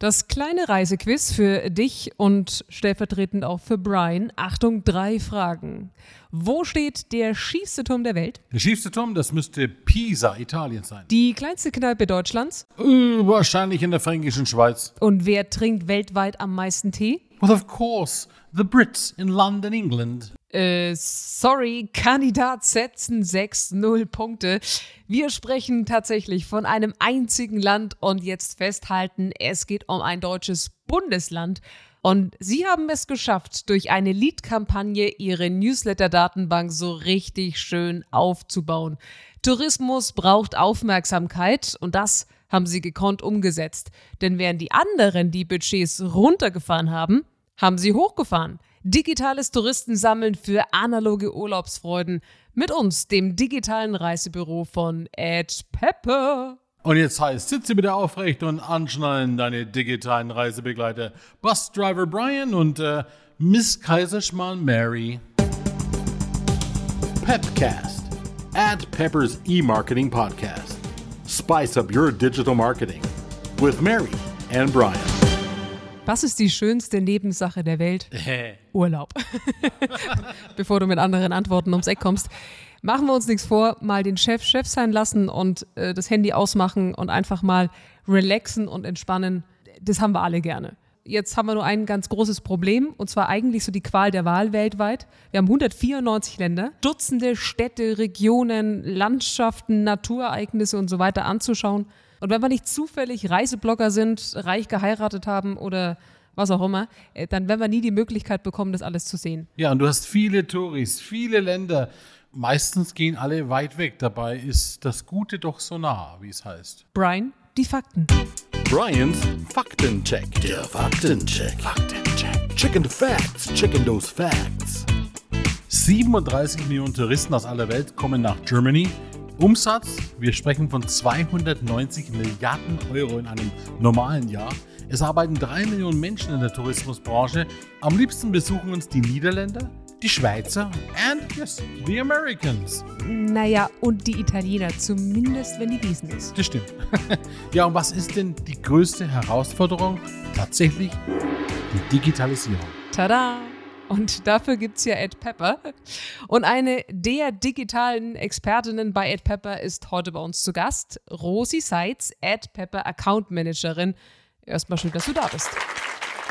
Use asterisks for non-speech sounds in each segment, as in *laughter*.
Das kleine Reisequiz für dich und stellvertretend auch für Brian. Achtung, drei Fragen. Wo steht der schiefste Turm der Welt? Der schiefste Turm, das müsste Pisa, Italien sein. Die kleinste Kneipe Deutschlands? Äh, wahrscheinlich in der fränkischen Schweiz. Und wer trinkt weltweit am meisten Tee? Well, of course, the Brits in London, England. Äh, sorry, Kandidat setzen 6-0 Punkte. Wir sprechen tatsächlich von einem einzigen Land und jetzt festhalten, es geht um ein deutsches Bundesland. Und sie haben es geschafft, durch eine Lead-Kampagne ihre Newsletter-Datenbank so richtig schön aufzubauen. Tourismus braucht Aufmerksamkeit und das haben sie gekonnt umgesetzt. Denn während die anderen die Budgets runtergefahren haben, haben sie hochgefahren. Digitales Touristensammeln für analoge Urlaubsfreuden mit uns, dem digitalen Reisebüro von Ed Pepper. Und jetzt heißt, sitze bitte aufrecht und anschnallen deine digitalen Reisebegleiter Busdriver Brian und äh, Miss Kaiserschmarrn Mary. Pepcast, Ad Pepper's e-marketing podcast. Spice up your digital marketing with Mary and Brian. Was ist die schönste Nebensache der Welt? *laughs* Urlaub. *laughs* Bevor du mit anderen Antworten ums Eck kommst. Machen wir uns nichts vor, mal den Chef Chef sein lassen und äh, das Handy ausmachen und einfach mal relaxen und entspannen. Das haben wir alle gerne. Jetzt haben wir nur ein ganz großes Problem und zwar eigentlich so die Qual der Wahl weltweit. Wir haben 194 Länder, Dutzende Städte, Regionen, Landschaften, Naturereignisse und so weiter anzuschauen. Und wenn wir nicht zufällig Reiseblogger sind, reich geheiratet haben oder was auch immer, äh, dann werden wir nie die Möglichkeit bekommen, das alles zu sehen. Ja, und du hast viele Touris, viele Länder. Meistens gehen alle weit weg. Dabei ist das Gute doch so nah, wie es heißt. Brian, die Fakten. Brian's Faktencheck. Der Faktencheck. Faktencheck. Chicken the facts, chicken those facts. 37 Millionen Touristen aus aller Welt kommen nach Germany. Umsatz, wir sprechen von 290 Milliarden Euro in einem normalen Jahr. Es arbeiten drei Millionen Menschen in der Tourismusbranche. Am liebsten besuchen uns die Niederländer, die Schweizer and yes, the Americans. Naja, und die Italiener, zumindest wenn die Wiesen ist. Das stimmt. *laughs* ja, und was ist denn die größte Herausforderung? Tatsächlich die Digitalisierung. Tada! Und dafür gibt es ja Ed Pepper. Und eine der digitalen Expertinnen bei Ed Pepper ist heute bei uns zu Gast. Rosi Seitz, Ed Pepper Account Managerin. Erstmal schön, dass du da bist.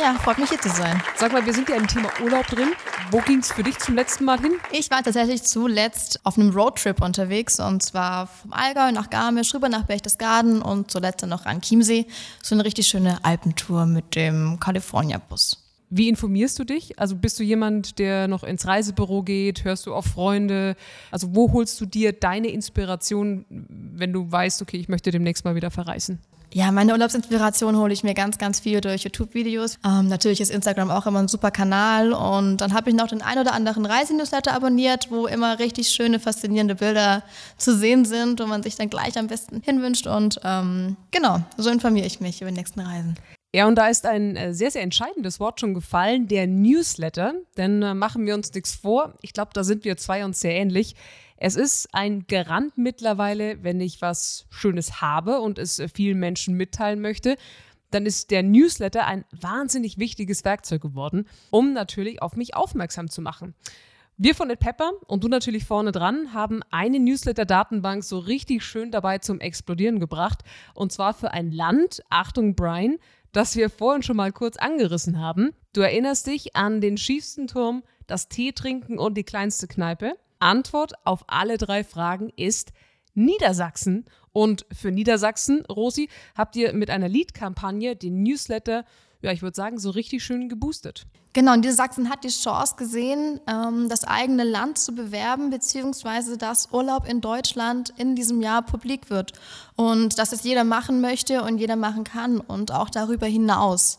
Ja, freut mich hier zu sein. Sag mal, wir sind ja im Thema Urlaub drin. Wo ging es für dich zum letzten Mal hin? Ich war tatsächlich zuletzt auf einem Roadtrip unterwegs und zwar vom Allgäu nach Garmisch rüber nach Berchtesgaden und zuletzt dann noch an Chiemsee. So eine richtig schöne Alpentour mit dem California-Bus. Wie informierst du dich? Also bist du jemand, der noch ins Reisebüro geht? Hörst du auf Freunde? Also wo holst du dir deine Inspiration, wenn du weißt, okay, ich möchte demnächst mal wieder verreisen? Ja, meine Urlaubsinspiration hole ich mir ganz, ganz viel durch YouTube-Videos. Ähm, natürlich ist Instagram auch immer ein super Kanal und dann habe ich noch den ein oder anderen Reisenewsletter abonniert, wo immer richtig schöne, faszinierende Bilder zu sehen sind, wo man sich dann gleich am besten hinwünscht und ähm, genau, so informiere ich mich über die nächsten Reisen. Ja, und da ist ein äh, sehr, sehr entscheidendes Wort schon gefallen, der Newsletter. Denn äh, machen wir uns nichts vor. Ich glaube, da sind wir zwei uns sehr ähnlich. Es ist ein Garant mittlerweile, wenn ich was Schönes habe und es vielen Menschen mitteilen möchte, dann ist der Newsletter ein wahnsinnig wichtiges Werkzeug geworden, um natürlich auf mich aufmerksam zu machen. Wir von Pepper und du natürlich vorne dran haben eine Newsletter-Datenbank so richtig schön dabei zum Explodieren gebracht. Und zwar für ein Land, Achtung Brian, das wir vorhin schon mal kurz angerissen haben. Du erinnerst dich an den schiefsten Turm, das Tee trinken und die kleinste Kneipe. Antwort auf alle drei Fragen ist Niedersachsen. Und für Niedersachsen, Rosi, habt ihr mit einer Lead-Kampagne den Newsletter, ja, ich würde sagen, so richtig schön geboostet. Genau, Niedersachsen hat die Chance gesehen, ähm, das eigene Land zu bewerben, beziehungsweise dass Urlaub in Deutschland in diesem Jahr publik wird. Und dass es jeder machen möchte und jeder machen kann und auch darüber hinaus.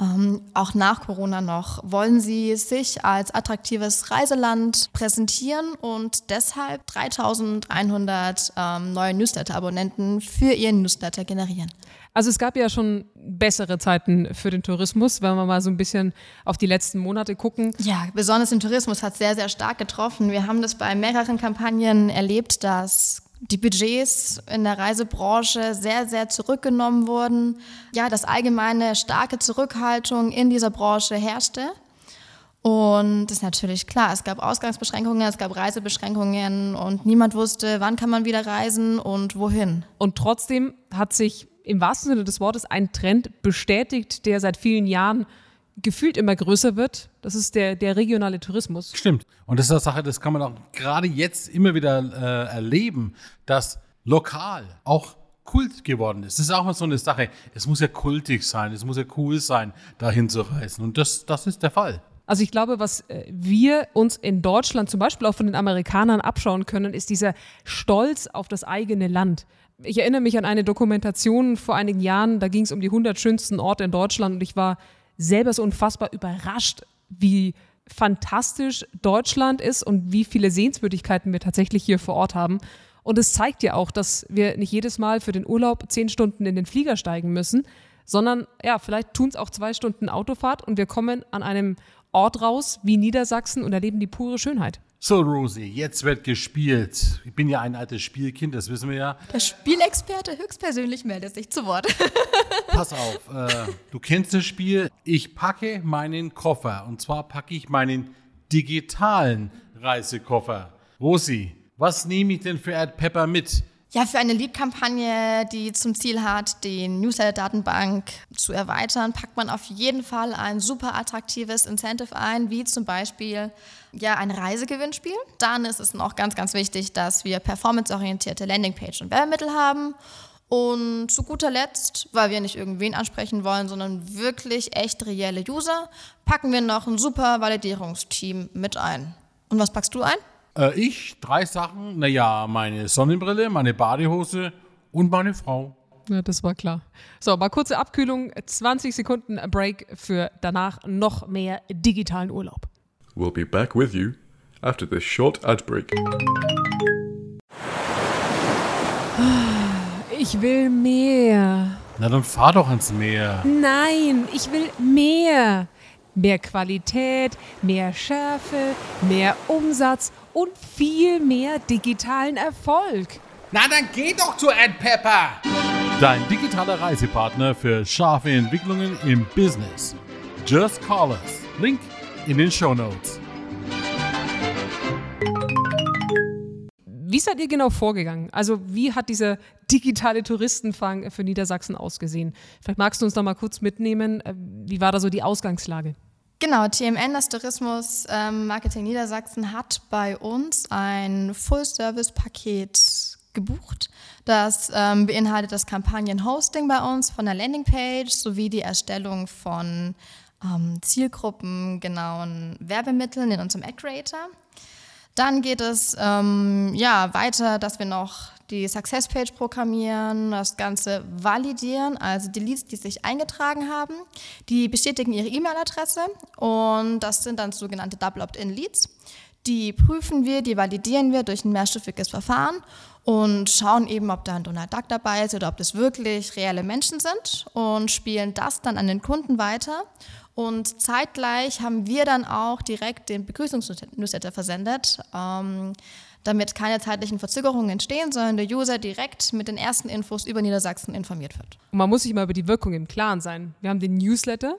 Ähm, auch nach Corona noch wollen sie sich als attraktives Reiseland präsentieren und deshalb 3100 ähm, neue Newsletter-Abonnenten für ihren Newsletter generieren. Also es gab ja schon bessere Zeiten für den Tourismus, wenn wir mal so ein bisschen auf die letzten Monate gucken. Ja, besonders den Tourismus hat sehr, sehr stark getroffen. Wir haben das bei mehreren Kampagnen erlebt, dass die Budgets in der Reisebranche sehr, sehr zurückgenommen wurden. Ja, dass allgemeine starke Zurückhaltung in dieser Branche herrschte. Und das ist natürlich klar, es gab Ausgangsbeschränkungen, es gab Reisebeschränkungen und niemand wusste, wann kann man wieder reisen und wohin. Und trotzdem hat sich im wahrsten Sinne des Wortes ein Trend bestätigt, der seit vielen Jahren gefühlt immer größer wird. Das ist der, der regionale Tourismus. Stimmt. Und das ist eine Sache, das kann man auch gerade jetzt immer wieder äh, erleben, dass lokal auch Kult geworden ist. Das ist auch mal so eine Sache. Es muss ja kultig sein, es muss ja cool sein, dahin zu reisen. Und das, das ist der Fall. Also ich glaube, was äh, wir uns in Deutschland zum Beispiel auch von den Amerikanern abschauen können, ist dieser Stolz auf das eigene Land. Ich erinnere mich an eine Dokumentation vor einigen Jahren, da ging es um die 100 schönsten Orte in Deutschland und ich war selber so unfassbar überrascht, wie fantastisch Deutschland ist und wie viele Sehenswürdigkeiten wir tatsächlich hier vor Ort haben. Und es zeigt ja auch, dass wir nicht jedes Mal für den Urlaub zehn Stunden in den Flieger steigen müssen, sondern ja, vielleicht tun es auch zwei Stunden Autofahrt und wir kommen an einem Ort raus wie Niedersachsen und erleben die pure Schönheit. So, Rosie, jetzt wird gespielt. Ich bin ja ein altes Spielkind, das wissen wir ja. Der Spielexperte höchstpersönlich meldet sich zu Wort. *laughs* Pass auf, äh, du kennst das Spiel. Ich packe meinen Koffer und zwar packe ich meinen digitalen Reisekoffer. Rosi, was nehme ich denn für Erd Pepper mit? Ja, für eine Lead-Kampagne, die zum Ziel hat, die Newsletter-Datenbank zu erweitern, packt man auf jeden Fall ein super attraktives Incentive ein, wie zum Beispiel ja, ein Reisegewinnspiel. Dann ist es noch ganz, ganz wichtig, dass wir performanceorientierte Landingpage und Werbemittel haben. Und zu guter Letzt, weil wir nicht irgendwen ansprechen wollen, sondern wirklich echt reelle User, packen wir noch ein super Validierungsteam mit ein. Und was packst du ein? Äh, ich, drei Sachen. Naja, meine Sonnenbrille, meine Badehose und meine Frau. Ja, das war klar. So, mal kurze Abkühlung, 20 Sekunden Break für danach noch mehr digitalen Urlaub. We'll be back with you after this short ad break. Ich will mehr. Na dann fahr doch ins Meer. Nein, ich will mehr. Mehr Qualität, mehr Schärfe, mehr Umsatz und viel mehr digitalen Erfolg. Na dann geh doch zu AdPepper! Dein digitaler Reisepartner für scharfe Entwicklungen im Business. Just call us. Link in den Show Notes. Wie seid ihr genau vorgegangen? Also wie hat dieser digitale Touristenfang für Niedersachsen ausgesehen? Vielleicht magst du uns noch mal kurz mitnehmen. Äh, wie war da so die Ausgangslage? Genau, TMN, das Tourismus ähm, Marketing Niedersachsen, hat bei uns ein Full-Service-Paket gebucht. Das ähm, beinhaltet das Kampagnen-Hosting bei uns von der Landingpage sowie die Erstellung von ähm, Zielgruppen, genauen Werbemitteln in unserem Ad Creator. Dann geht es ähm, ja, weiter, dass wir noch die Success Page programmieren, das Ganze validieren, also die Leads, die sich eingetragen haben, die bestätigen ihre E-Mail-Adresse und das sind dann sogenannte Double Opt-in Leads. Die prüfen wir, die validieren wir durch ein mehrstufiges Verfahren und schauen eben, ob da ein Donald Duck dabei ist oder ob das wirklich reelle Menschen sind und spielen das dann an den Kunden weiter. Und zeitgleich haben wir dann auch direkt den Begrüßungsnewsletter versendet, ähm, damit keine zeitlichen Verzögerungen entstehen, sondern der User direkt mit den ersten Infos über Niedersachsen informiert wird. Und man muss sich mal über die Wirkung im Klaren sein. Wir haben den Newsletter,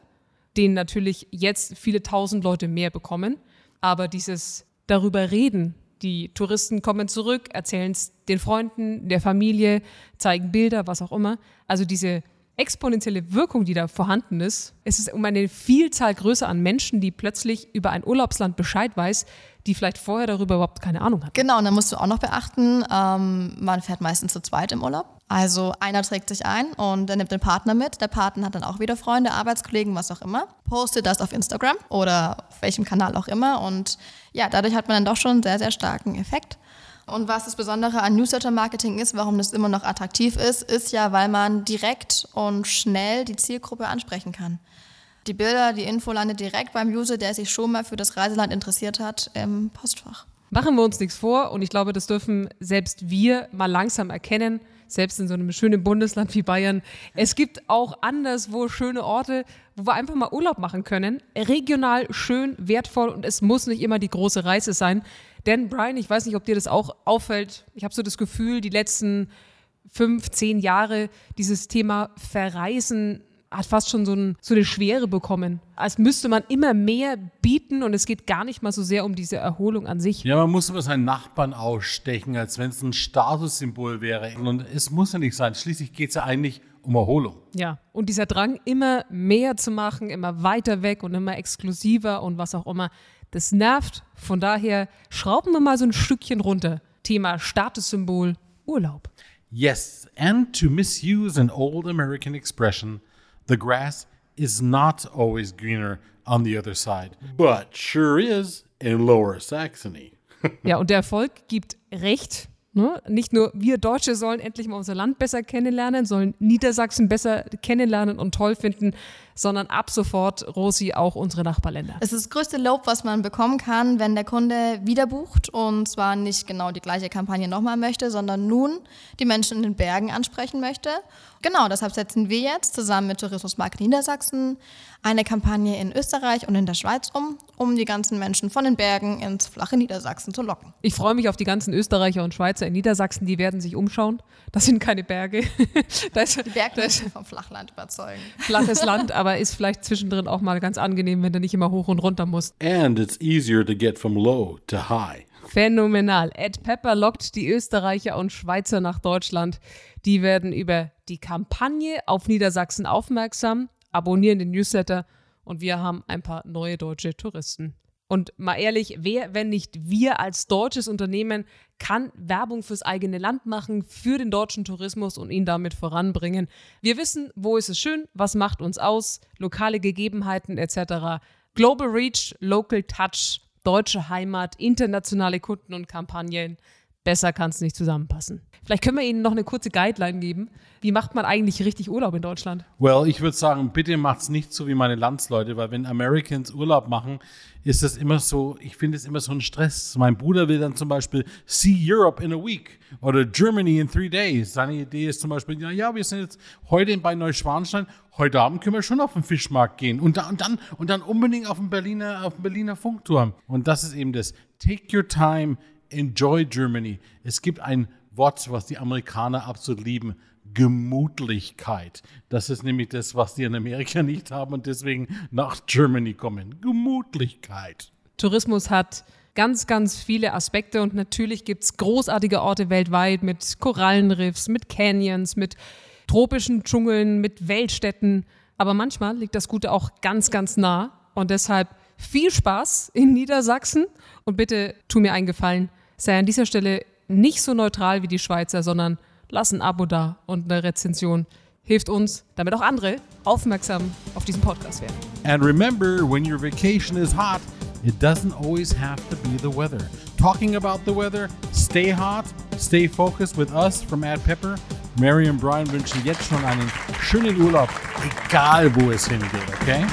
den natürlich jetzt viele tausend Leute mehr bekommen, aber dieses darüber reden, die Touristen kommen zurück, erzählen es den Freunden, der Familie, zeigen Bilder, was auch immer. Also diese exponentielle Wirkung, die da vorhanden ist. Es ist um eine Vielzahl größer an Menschen, die plötzlich über ein Urlaubsland Bescheid weiß, die vielleicht vorher darüber überhaupt keine Ahnung hat. Genau, und dann musst du auch noch beachten, ähm, man fährt meistens zu zweit im Urlaub. Also einer trägt sich ein und er nimmt den Partner mit. Der Partner hat dann auch wieder Freunde, Arbeitskollegen, was auch immer. Postet das auf Instagram oder auf welchem Kanal auch immer. Und ja, dadurch hat man dann doch schon einen sehr, sehr starken Effekt. Und was das Besondere an Newsletter-Marketing ist, warum das immer noch attraktiv ist, ist ja, weil man direkt und schnell die Zielgruppe ansprechen kann. Die Bilder, die Info landet direkt beim User, der sich schon mal für das Reiseland interessiert hat, im Postfach. Machen wir uns nichts vor und ich glaube, das dürfen selbst wir mal langsam erkennen, selbst in so einem schönen Bundesland wie Bayern. Es gibt auch anderswo schöne Orte, wo wir einfach mal Urlaub machen können. Regional schön, wertvoll und es muss nicht immer die große Reise sein. Denn Brian, ich weiß nicht, ob dir das auch auffällt. Ich habe so das Gefühl, die letzten fünf, zehn Jahre, dieses Thema Verreisen hat fast schon so, ein, so, eine Schwere bekommen. Als müsste man immer mehr bieten und es geht gar nicht mal so sehr um diese Erholung an sich. Ja, man muss über seinen Nachbarn ausstechen, als wenn es ein Statussymbol wäre. Und es muss ja nicht sein. Schließlich geht es ja eigentlich um Erholung. Ja, und dieser Drang, immer mehr zu machen, immer weiter weg und immer exklusiver und was auch immer, das nervt. Von daher schrauben wir mal so ein Stückchen runter. Thema Statussymbol Urlaub. Yes, and to misuse an old American expression, the grass is not always greener on the other side, but sure is in Lower Saxony. *laughs* ja, und der Erfolg gibt recht. Ne? Nicht nur wir Deutsche sollen endlich mal unser Land besser kennenlernen, sollen Niedersachsen besser kennenlernen und toll finden, sondern ab sofort, Rosi, auch unsere Nachbarländer. Es ist das größte Lob, was man bekommen kann, wenn der Kunde wieder bucht und zwar nicht genau die gleiche Kampagne nochmal möchte, sondern nun die Menschen in den Bergen ansprechen möchte. Genau, deshalb setzen wir jetzt zusammen mit Tourismusmarkt Niedersachsen eine Kampagne in Österreich und in der Schweiz um, um die ganzen Menschen von den Bergen ins flache Niedersachsen zu locken. Ich freue mich auf die ganzen Österreicher und Schweizer in Niedersachsen, die werden sich umschauen. Das sind keine Berge. *laughs* ist, die Berge müssen vom Flachland überzeugen. Flaches Land, *laughs* aber ist vielleicht zwischendrin auch mal ganz angenehm, wenn du nicht immer hoch und runter musst. And it's easier to get from low to high. Phänomenal. Ed Pepper lockt die Österreicher und Schweizer nach Deutschland. Die werden über die Kampagne auf Niedersachsen aufmerksam, abonnieren den Newsletter und wir haben ein paar neue deutsche Touristen. Und mal ehrlich, wer, wenn nicht wir als deutsches Unternehmen, kann Werbung fürs eigene Land machen, für den deutschen Tourismus und ihn damit voranbringen. Wir wissen, wo ist es schön, was macht uns aus, lokale Gegebenheiten etc. Global Reach, Local Touch, deutsche Heimat, internationale Kunden und Kampagnen. Besser kann es nicht zusammenpassen. Vielleicht können wir Ihnen noch eine kurze Guideline geben. Wie macht man eigentlich richtig Urlaub in Deutschland? Well, ich würde sagen, bitte macht's nicht so wie meine Landsleute, weil wenn Americans Urlaub machen, ist das immer so, ich finde es immer so ein Stress. Mein Bruder will dann zum Beispiel See Europe in a week oder Germany in three days. Seine Idee ist zum Beispiel, ja, ja, wir sind jetzt heute bei Neuschwanstein, heute Abend können wir schon auf den Fischmarkt gehen und, da, und, dann, und dann unbedingt auf den Berliner, auf den Berliner Funkturm. Und das ist eben das. Take your time, enjoy Germany. Es gibt ein Wort, was die Amerikaner absolut lieben. Gemutlichkeit. Das ist nämlich das, was die in Amerika nicht haben und deswegen nach Germany kommen. Gemutlichkeit. Tourismus hat ganz, ganz viele Aspekte und natürlich gibt es großartige Orte weltweit mit Korallenriffs, mit Canyons, mit tropischen Dschungeln, mit Weltstädten. Aber manchmal liegt das Gute auch ganz, ganz nah und deshalb viel Spaß in Niedersachsen und bitte tu mir einen Gefallen, sei an dieser Stelle nicht so neutral wie die Schweizer, sondern lass ein Abo da und eine Rezension. Hilft uns, damit auch andere aufmerksam auf diesen Podcast werden. And remember, when your vacation is hot, it doesn't always have to be the weather. Talking about the weather, stay hot, stay focused with us from Ad Pepper. Mary und Brian wünschen jetzt schon einen schönen Urlaub, egal wo es hingeht, okay?